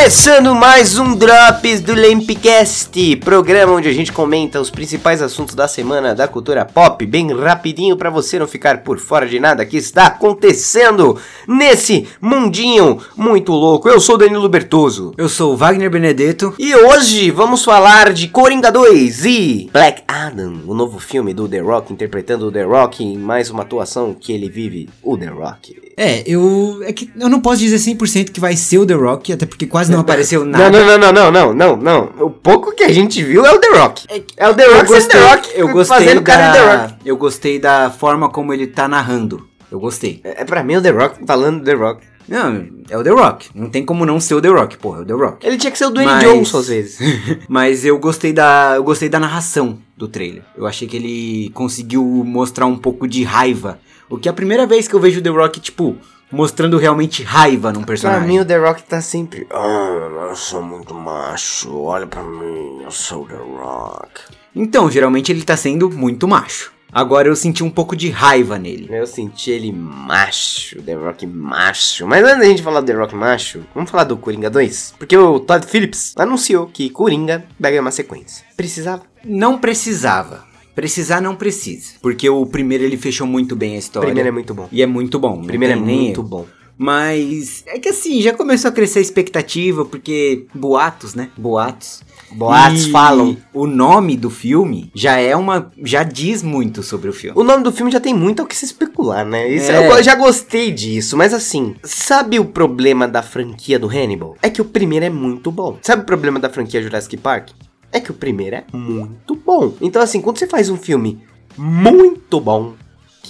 Começando mais um Drops do Lempcast, programa onde a gente comenta os principais assuntos da semana da cultura pop, bem rapidinho para você não ficar por fora de nada que está acontecendo nesse mundinho muito louco. Eu sou Danilo Bertoso. Eu sou o Wagner Benedetto. E hoje vamos falar de Coringa 2 e Black Adam, o novo filme do The Rock interpretando o The Rock em mais uma atuação que ele vive, o The Rock. É, eu. É que eu não posso dizer 100% que vai ser o The Rock, até porque quase não apareceu nada. Não, não, não, não, não, não, não. O pouco que a gente viu é o The Rock. É, o The Rock, eu gostei, The Rock eu gostei fazendo da, cara The Rock. Eu gostei da forma como ele tá narrando. Eu gostei. É, é pra mim o The Rock falando The Rock. Não, é o The Rock. Não tem como não ser o The Rock, porra, é o The Rock. Ele tinha que ser o Dwayne Mas... Johnson às vezes. Mas eu gostei da. Eu gostei da narração do trailer. Eu achei que ele conseguiu mostrar um pouco de raiva. O que é a primeira vez que eu vejo o The Rock, tipo, mostrando realmente raiva num personagem. Pra mim, o The Rock tá sempre. Ah, eu sou muito macho, olha pra mim, eu sou o The Rock. Então, geralmente ele tá sendo muito macho. Agora eu senti um pouco de raiva nele. Eu senti ele macho, The Rock macho. Mas antes da gente falar do The Rock macho, vamos falar do Coringa 2? Porque o Todd Phillips anunciou que Coringa vai ganhar uma sequência. Precisava? Não precisava. Precisar não precisa. Porque o primeiro ele fechou muito bem a história. O primeiro é muito bom. E é muito bom. O primeiro é muito bom. Mas é que assim, já começou a crescer a expectativa, porque boatos, né? Boatos. Boatos e falam. O nome do filme já é uma. já diz muito sobre o filme. O nome do filme já tem muito ao que se especular, né? Isso, é. Eu já gostei disso, mas assim, sabe o problema da franquia do Hannibal? É que o primeiro é muito bom. Sabe o problema da franquia Jurassic Park? é que o primeiro é muito bom. Então, assim, quando você faz um filme muito bom,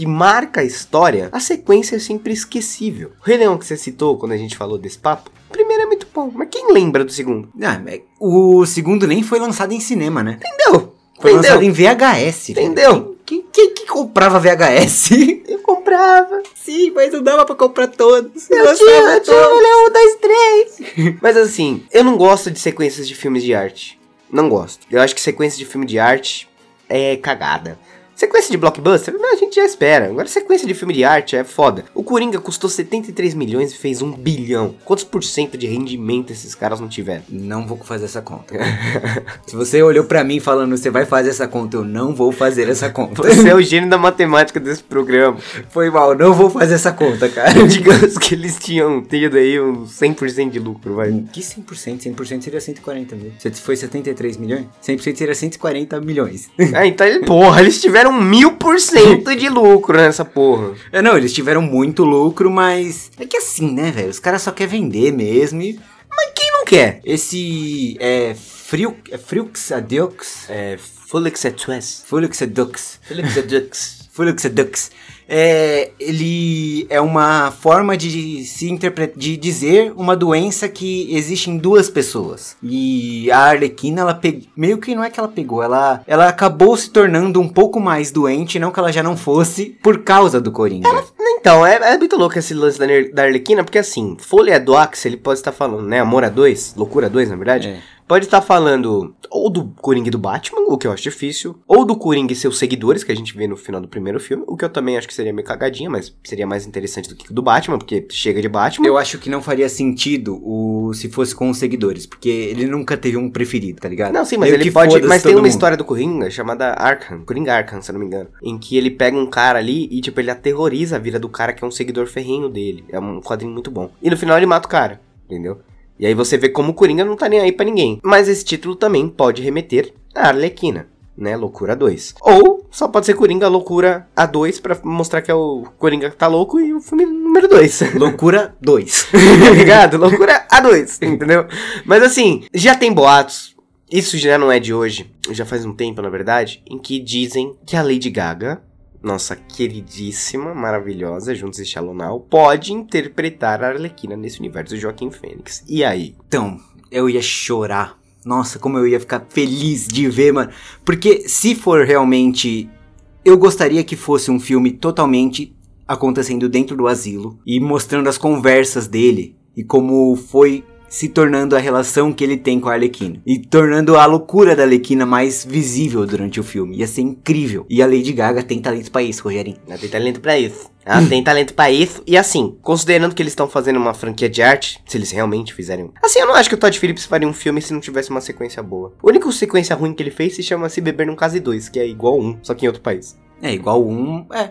que marca a história, a sequência é sempre esquecível. O Rei Leão que você citou quando a gente falou desse papo, o primeiro é muito bom, mas quem lembra do segundo? Ah, o segundo nem foi lançado em cinema, né? Entendeu? Foi Entendeu? lançado em VHS. Entendeu? Quem, quem, quem, comprava VHS? Eu comprava. Sim, mas não dava pra comprar todos. Eu tinha, eu tinha o Leão 1, 2, 3. mas assim, eu não gosto de sequências de filmes de arte. Não gosto. Eu acho que sequência de filme de arte é cagada. Sequência de blockbuster, a gente já espera. Agora, sequência de filme de arte é foda. O Coringa custou 73 milhões e fez 1 bilhão. Quantos por cento de rendimento esses caras não tiveram? Não vou fazer essa conta. Se você olhou para mim falando, você vai fazer essa conta, eu não vou fazer essa conta. Você é o gênio da matemática desse programa. Foi mal, não vou fazer essa conta, cara. Digamos que eles tinham tido aí um 100% de lucro, vai. Que 100%? 100% seria 140 mil. Se foi 73 milhões? 100% seria 140 milhões. Ah, então, porra, eles tiveram tiveram mil por cento de lucro nessa porra. É, não, eles tiveram muito lucro, mas. É que assim, né, velho? Os caras só querem vender mesmo e. Mas quem não quer? Esse. É. Frio, é Friux Adux? É. Fulix Adux. Fulix Adux. Fulix Adux. Fulix Adux é, ele é uma forma de se interpretar, de dizer uma doença que existe em duas pessoas. E a Arlequina, ela pe... meio que não é que ela pegou, ela, ela acabou se tornando um pouco mais doente, não que ela já não fosse, por causa do Coringa. Ela, então, é, é muito louco esse lance da, da Arlequina, porque assim, Folha do Axel, ele pode estar falando, né, Amor a 2, Loucura 2, na verdade, é pode estar falando ou do Coringa do Batman, o que eu acho difícil, ou do Coringa e seus seguidores, que a gente vê no final do primeiro filme, o que eu também acho que seria meio cagadinha, mas seria mais interessante do que do Batman, porque chega de Batman. Eu acho que não faria sentido o se fosse com os seguidores, porque ele nunca teve um preferido, tá ligado? Não, sim, mas meio ele pode. Mas tem uma mundo. história do Coringa chamada Arkham, Coringa Arkham, se eu não me engano, em que ele pega um cara ali e, tipo, ele aterroriza a vida do cara que é um seguidor ferrenho dele. É um quadrinho muito bom. E no final ele mata o cara, entendeu? E aí você vê como o Coringa não tá nem aí para ninguém. Mas esse título também pode remeter a Arlequina, né? Loucura 2. Ou só pode ser Coringa Loucura A2 para mostrar que é o Coringa que tá louco e o filme número 2. Loucura 2. tá ligado? Loucura A2, entendeu? Mas assim, já tem boatos. Isso já não é de hoje, já faz um tempo, na verdade, em que dizem que a Lady Gaga nossa queridíssima, maravilhosa Juntos e Shalonal, pode interpretar a Arlequina nesse universo do Joaquim Fênix. E aí? Então, eu ia chorar. Nossa, como eu ia ficar feliz de ver, mano. Porque se for realmente. Eu gostaria que fosse um filme totalmente acontecendo dentro do asilo e mostrando as conversas dele e como foi se tornando a relação que ele tem com a Arlequina. E tornando a loucura da Arlequina mais visível durante o filme. Ia ser incrível. E a Lady Gaga tem talento pra isso, Rogerinho. Ela tem talento pra isso. Ela tem talento pra isso. E assim, considerando que eles estão fazendo uma franquia de arte, se eles realmente fizerem. Assim, eu não acho que o Todd Phillips faria um filme se não tivesse uma sequência boa. A única sequência ruim que ele fez se chama Se Beber Num Case 2, que é igual um, só que em outro país. É, igual um. É.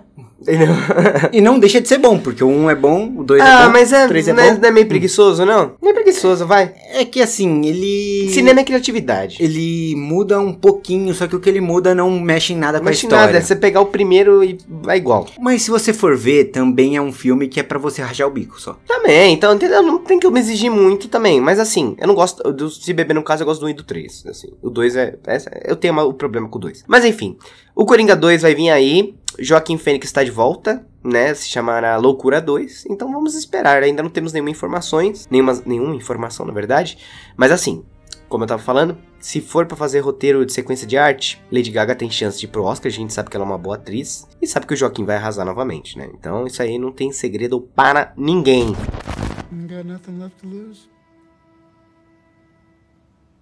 e não deixa de ser bom, porque o um é bom, o dois ah, é bom. Mas é, o três é não, é, bom. não é meio preguiçoso, não? Não é preguiçoso, vai. É que assim, ele. Cinema é criatividade. Ele muda um pouquinho, só que o que ele muda não mexe em nada com Mexe a história. nada, é você pegar o primeiro e vai igual. Mas se você for ver, também é um filme que é pra você rachar o bico só. Também, então, entendeu? Não tem que eu me exigir muito também. Mas assim, eu não gosto. Do Se Beber no caso, eu gosto do 1 e do 3. Assim. O 2 é, é. Eu tenho o problema com o 2. Mas enfim, o Coringa 2 vai vir aí. Joaquim Fênix está de volta, né? Se chamará Loucura 2. Então vamos esperar. Ainda não temos nenhuma informações. Nenhuma, nenhuma informação, na verdade. Mas assim, como eu tava falando, se for para fazer roteiro de sequência de arte, Lady Gaga tem chance de ir pro Oscar. A gente sabe que ela é uma boa atriz. E sabe que o Joaquim vai arrasar novamente, né? Então isso aí não tem segredo para ninguém.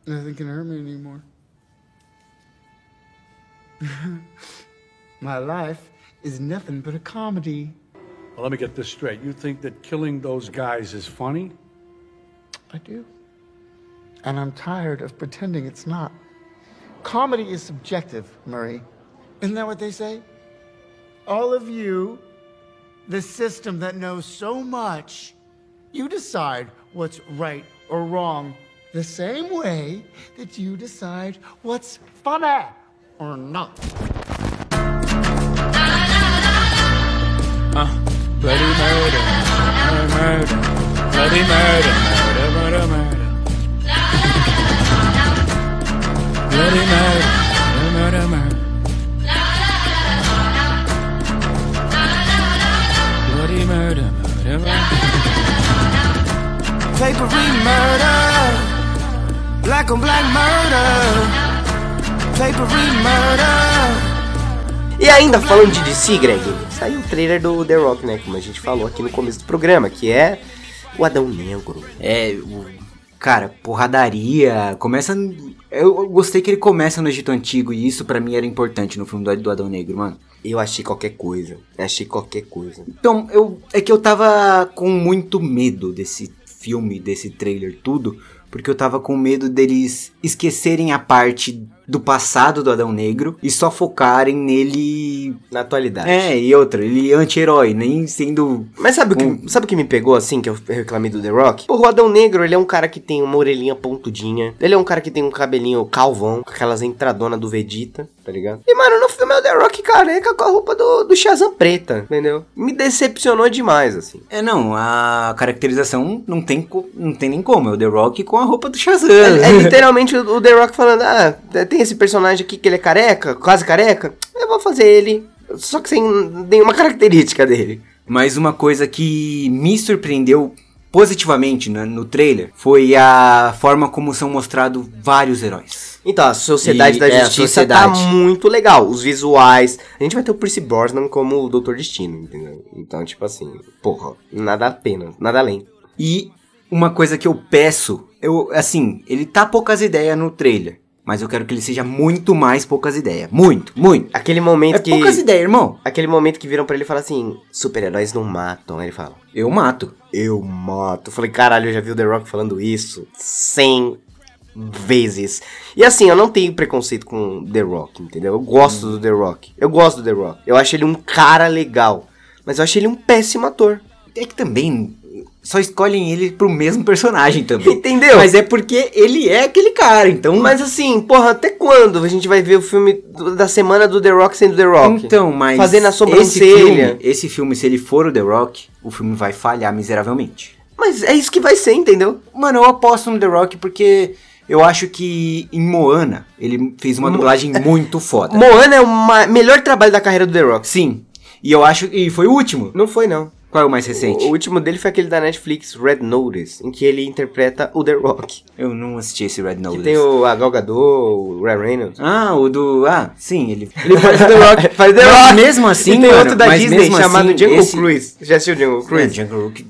Nothing can hurt me anymore. My life is nothing but a comedy. Well, let me get this straight. You think that killing those guys is funny? I do. And I'm tired of pretending it's not. Comedy is subjective, Murray. Isn't that what they say? All of you, the system that knows so much, you decide what's right or wrong the same way that you decide what's funny or not. Bloody murder, murder, murder, murder. Bloody murder, murder, murder, murder. Bloody murder, murder, murder. Papery murder, black on black murder, papery murder. E ainda falando de DC, Greg, saiu o trailer do The Rock, né? Como a gente falou aqui no começo do programa, que é o Adão Negro. É, o. Cara, porradaria. Começa. Eu gostei que ele começa no Egito Antigo e isso pra mim era importante no filme do, do Adão Negro, mano. Eu achei qualquer coisa. Achei qualquer coisa. Então, eu. É que eu tava com muito medo desse filme, desse trailer, tudo. Porque eu tava com medo deles esquecerem a parte do passado do Adão Negro e só focarem nele. Na atualidade. É, e outra, ele é anti-herói, nem sendo. Mas sabe o, que, Um- sabe o que me pegou assim, que eu reclamei do The Rock? Porra, o Adão Negro, ele é um cara que tem uma orelhinha pontudinha. Ele é um cara que tem um cabelinho calvão, com aquelas entradonas do Vegeta, tá ligado? E, mano, no filme é o The Rock careca com a roupa do, do Shazam preta, entendeu? Me decepcionou demais, assim. É, não, a caracterização não tem, não tem nem como. É o The Rock com a roupa do Shazam. É, é literalmente o, o The Rock falando, ah, tem esse personagem aqui que ele é careca, quase careca, eu vou fazer ele, só que sem nenhuma característica dele. Mas uma coisa que me surpreendeu positivamente né, no trailer foi a forma como são mostrados vários heróis. Então, a Sociedade E- da é, Justiça tá sociedade. muito legal. Os visuais. A gente vai ter o Percy Brosnan como o Doutor Destino, entendeu? Então, tipo assim, porra, nada a pena, nada além. E uma coisa que eu peço, eu assim, ele tá poucas ideias no trailer, mas eu quero que ele seja muito mais poucas ideias. Muito, muito. Aquele momento É que. poucas ideias, irmão. Aquele momento que viram pra ele e falam assim: super-heróis não matam. Aí ele fala: Eu mato. Eu mato. Eu falei: caralho, eu já vi o The Rock falando isso 100 vezes. E assim, eu não tenho preconceito com The Rock, entendeu? Eu gosto do The Rock. Eu gosto do The Rock. Eu acho ele um cara legal. Mas eu acho ele um péssimo ator. É que também só escolhem ele pro mesmo personagem também. Entendeu? Mas é porque ele é aquele cara, então. Mas assim, porra, até quando a gente vai ver o filme da semana do The Rock sendo The Rock? Então, mas. Fazendo a esse sobrancelha. filme, esse filme, se ele for o The Rock, o filme vai falhar miseravelmente. Mas é isso que vai ser, entendeu? Mano, eu aposto no The Rock porque eu acho que em Moana ele fez uma Mo- dublagem muito foda. Moana é o melhor trabalho da carreira do The Rock. Sim. E eu acho. E foi o último. Não foi, não. Qual é o mais recente? O, o último dele foi aquele da Netflix, Red Notice, em que ele interpreta o The Rock. Eu não assisti esse Red Que Notice. tem o a Gal Gadot, o Ryan Reynolds. Ah, o do. Ah, sim, ele. Ele faz o The Rock. faz The Rock. mesmo assim, E tem mano, outro da Disney chamado assim, Jungle esse- Cruise. Já assistiu Jungle É, Cruise? Jungle Book.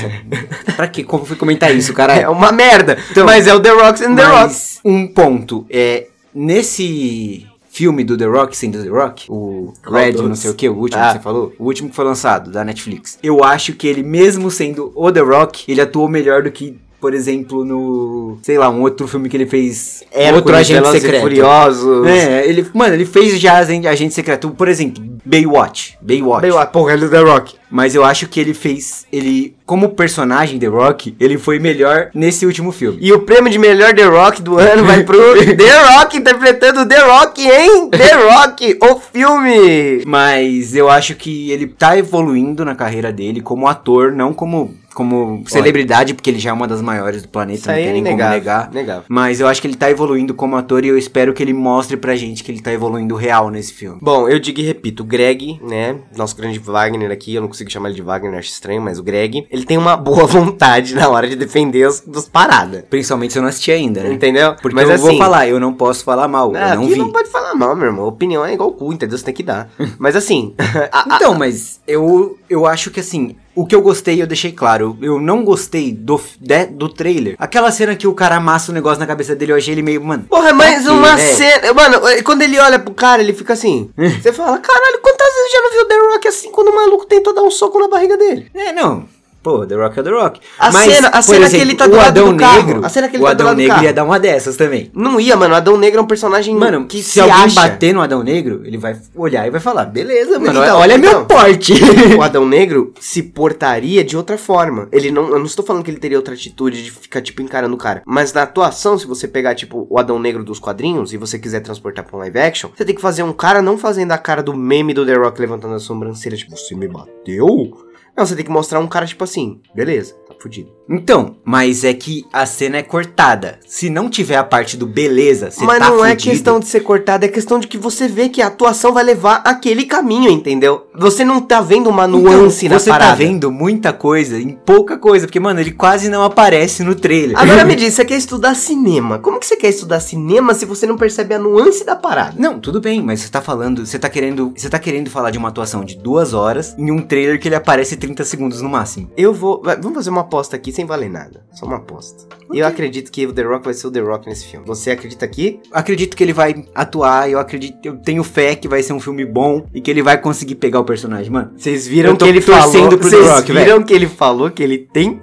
pra quê? Como fui comentar isso, cara? É uma merda. Então, mas é o The Rock and The Rock. Um ponto é nesse filme do The Rock sendo The Rock, o Red, não sei o que, o último Ah. que você falou, o último que foi lançado da Netflix. Eu acho que ele, mesmo sendo o The Rock, ele atuou melhor do que, por exemplo, no, sei lá, um outro filme que ele fez, outro agente secreto. Furiosos. É, ele, mano, ele fez já agente, agente secreto, por exemplo, Baywatch, Baywatch. Bem, porra, ele é do The Rock. Mas eu acho que ele fez, ele, como personagem The Rock, ele foi melhor nesse último filme. E o prêmio de melhor The Rock do ano vai pro The Rock interpretando The Rock, hein? The Rock, o filme! Mas eu acho que ele tá evoluindo na carreira dele como ator, não como, como celebridade, porque ele já é uma das maiores do planeta, Isso não tem é nem como inegável, negar. Mas eu acho que ele tá evoluindo como ator e eu espero que ele mostre pra gente que ele tá evoluindo real nesse filme. Bom, eu digo e repito, o Greg, né, nosso grande Wagner aqui, eu não consigo chamar ele de Wagner, acho estranho, mas o Greg, ele tem uma boa vontade na hora de defender os, dos paradas. Principalmente se eu não assisti ainda, né? Entendeu? Porque Mas eu assim, vou falar, eu não posso falar mal, Ah, eu não aqui vi. não pode falar mal, meu irmão. Opinião é igual cu, entendeu? Você tem que dar. Mas assim, a- a- Então, mas eu, eu acho que assim, o que eu gostei eu deixei claro. Eu não gostei do, de- do trailer. Aquela cena que o cara amassa o negócio na cabeça dele, eu achei ele meio, mano. Porra, mas pra quê, uma né? cena. Mano, quando ele olha pro cara, ele fica assim. Você fala, caralho, quantas vezes já não viu o The Rock assim quando o maluco tentou dar um soco na barriga dele? É, não. Pô, The Rock é The Rock. A cena- a cena que ele tá do o lado Adão do carro, Negro, a cena que ele o tá do Adão lado do Negro carro. ia dar uma dessas também. Não ia, mano. Adão Negro é um personagem Mano, que se, se alguém acha. bater no Adão Negro, ele vai olhar e vai falar, beleza, mano, Então, olha então. meu porte. o Adão Negro se portaria de outra forma. Ele não. Eu não estou falando que ele teria outra atitude de ficar, tipo, encarando o cara. Mas na atuação, se você pegar, tipo, o Adão Negro dos quadrinhos e você quiser transportar pra um live action, você tem que fazer um cara não fazendo a cara do meme do The Rock levantando a sobrancelha, tipo, você me bateu? Não, você tem que mostrar um cara, tipo assim, beleza, tá fudido. Então, mas é que a cena é cortada. Se não tiver a parte do beleza, você Mas tá não é fudido. questão de ser cortado, é questão de que você vê que a atuação vai levar aquele caminho, entendeu? Você não tá vendo uma nuance então, na você parada. tá vendo muita coisa em pouca coisa, porque, mano, ele quase não aparece no trailer. Agora me diz, você quer estudar cinema? Como que você quer estudar cinema se você não percebe a nuance da parada? Não, tudo bem, mas você tá falando, você tá querendo, você tá querendo falar de uma atuação de duas horas em um trailer que ele aparece 30 segundos no máximo. Eu vou. vamos fazer uma aposta aqui sem valer nada. Só uma aposta. E eu acredito que o The Rock vai ser o The Rock nesse filme. Você acredita aqui? Acredito que ele vai atuar, eu acredito, eu tenho fé que vai ser um filme bom e que ele vai conseguir pegar o personagem, mano. Vocês viram que ele falou. Vocês viram que ele falou que ele tem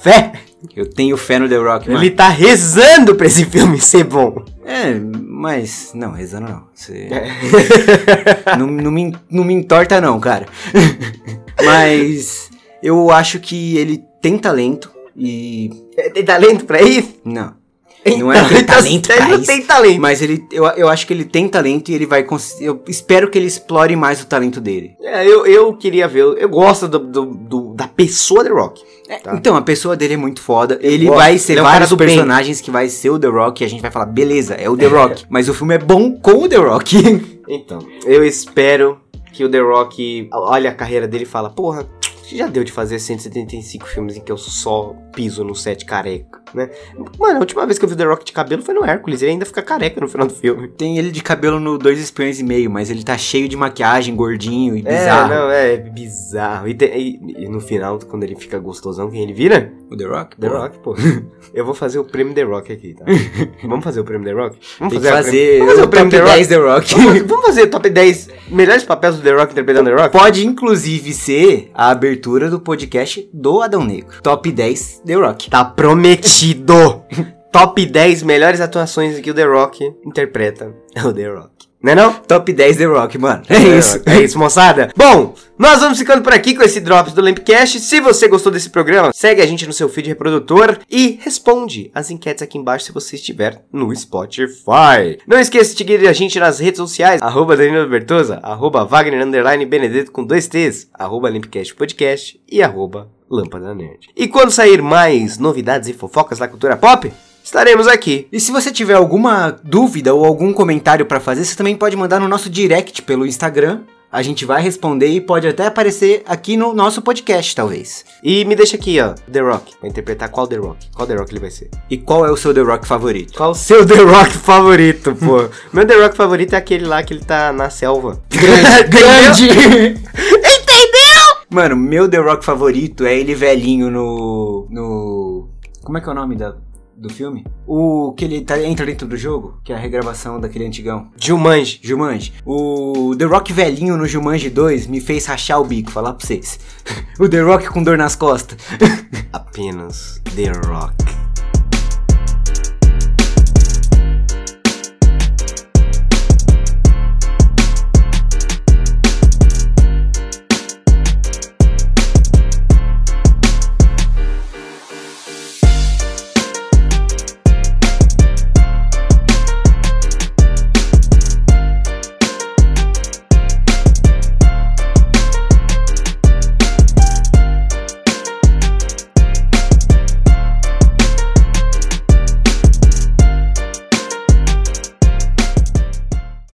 fé. Eu tenho fé no The Rock, mano. Ele tá rezando pra esse filme ser bom. É, mas. Não, rezando não. Você. É. não, não, me, não me entorta, não, cara. mas. Eu acho que ele tem talento e. Tem talento pra isso? Não. Não é ele tem Então, talento ele não tem talento. Mas ele, eu, eu acho que ele tem talento e ele vai Eu espero que ele explore mais o talento dele. É, eu, eu queria ver. Eu gosto do, do- do- da pessoa The Rock. Tá. Então, a pessoa dele é muito foda. Ele gosto. vai ser Ele é vários do bem. personagens que vai ser o The Rock e a gente vai falar, beleza, é o The Rock. Mas o filme é bom com o The Rock. Então, eu espero que o The Rock olhe a carreira dele e fala, porra, já deu de fazer 175 filmes em que eu só piso no set careca, né? Mano, a última vez que eu vi o The Rock de cabelo foi no Hércules, ele ainda fica careca no final do filme. Tem ele de cabelo no Dois Espiões e Meio, mas ele tá cheio de maquiagem, gordinho e É, bizarro. não, é bizarro. E, te- e- e no final, quando ele fica gostosão, quem ele vira? O The Rock? The Pô, Rock, pô. Eu vou fazer o prêmio The Rock aqui, tá? Vamos fazer o prêmio The Rock? Vamos fazer, prêmio- vamos fazer o o prêmio The Rock? 10 The Rock. Vamos fazer, vamos fazer o top 10 melhores papéis do The Rock interpretando The Rock? Pode inclusive ser a abertura do podcast do Adão Negro. Top 10 The Rock. Tá prometido! Top 10 melhores atuações que o The Rock interpreta é o The Rock. Não é não? Top 10 The Rock, mano. É The isso. É isso, moçada. Bom, nós vamos ficando por aqui com esse Drops do Lampcast. Se você gostou desse programa, segue a gente no seu feed reprodutor e responde as enquetes aqui embaixo se você estiver no Spotify. Não esqueça de seguir a gente nas redes sociais, arroba Danilo Bertosa, arroba Wagner Underline Benedetto com dois T's, arroba Lampcast Podcast e arroba Lâmpada Nerd. E quando sair mais novidades e fofocas da cultura pop, estaremos aqui. E se você tiver alguma dúvida ou algum comentário pra fazer, você também pode mandar no nosso direct pelo Instagram. A gente vai responder e pode até aparecer aqui no nosso podcast, talvez. E me deixa aqui, ó, The Rock. Vai interpretar qual The Rock? Qual The Rock ele vai ser? E qual é o seu The Rock favorito? Qual o seu The Rock favorito, pô? Meu The Rock favorito é aquele lá que ele tá na selva. Grande! Entendeu? Mano, meu The Rock favorito é ele velhinho no. no. Como é que é o nome da. Do filme? O que ele tá, entra dentro do jogo, que é a regravação daquele antigão. Jumanji. Jumanji. O The Rock velhinho no Jumanji 2 me fez rachar o bico, falar pra vocês. o The Rock com dor nas costas. Apenas The Rock.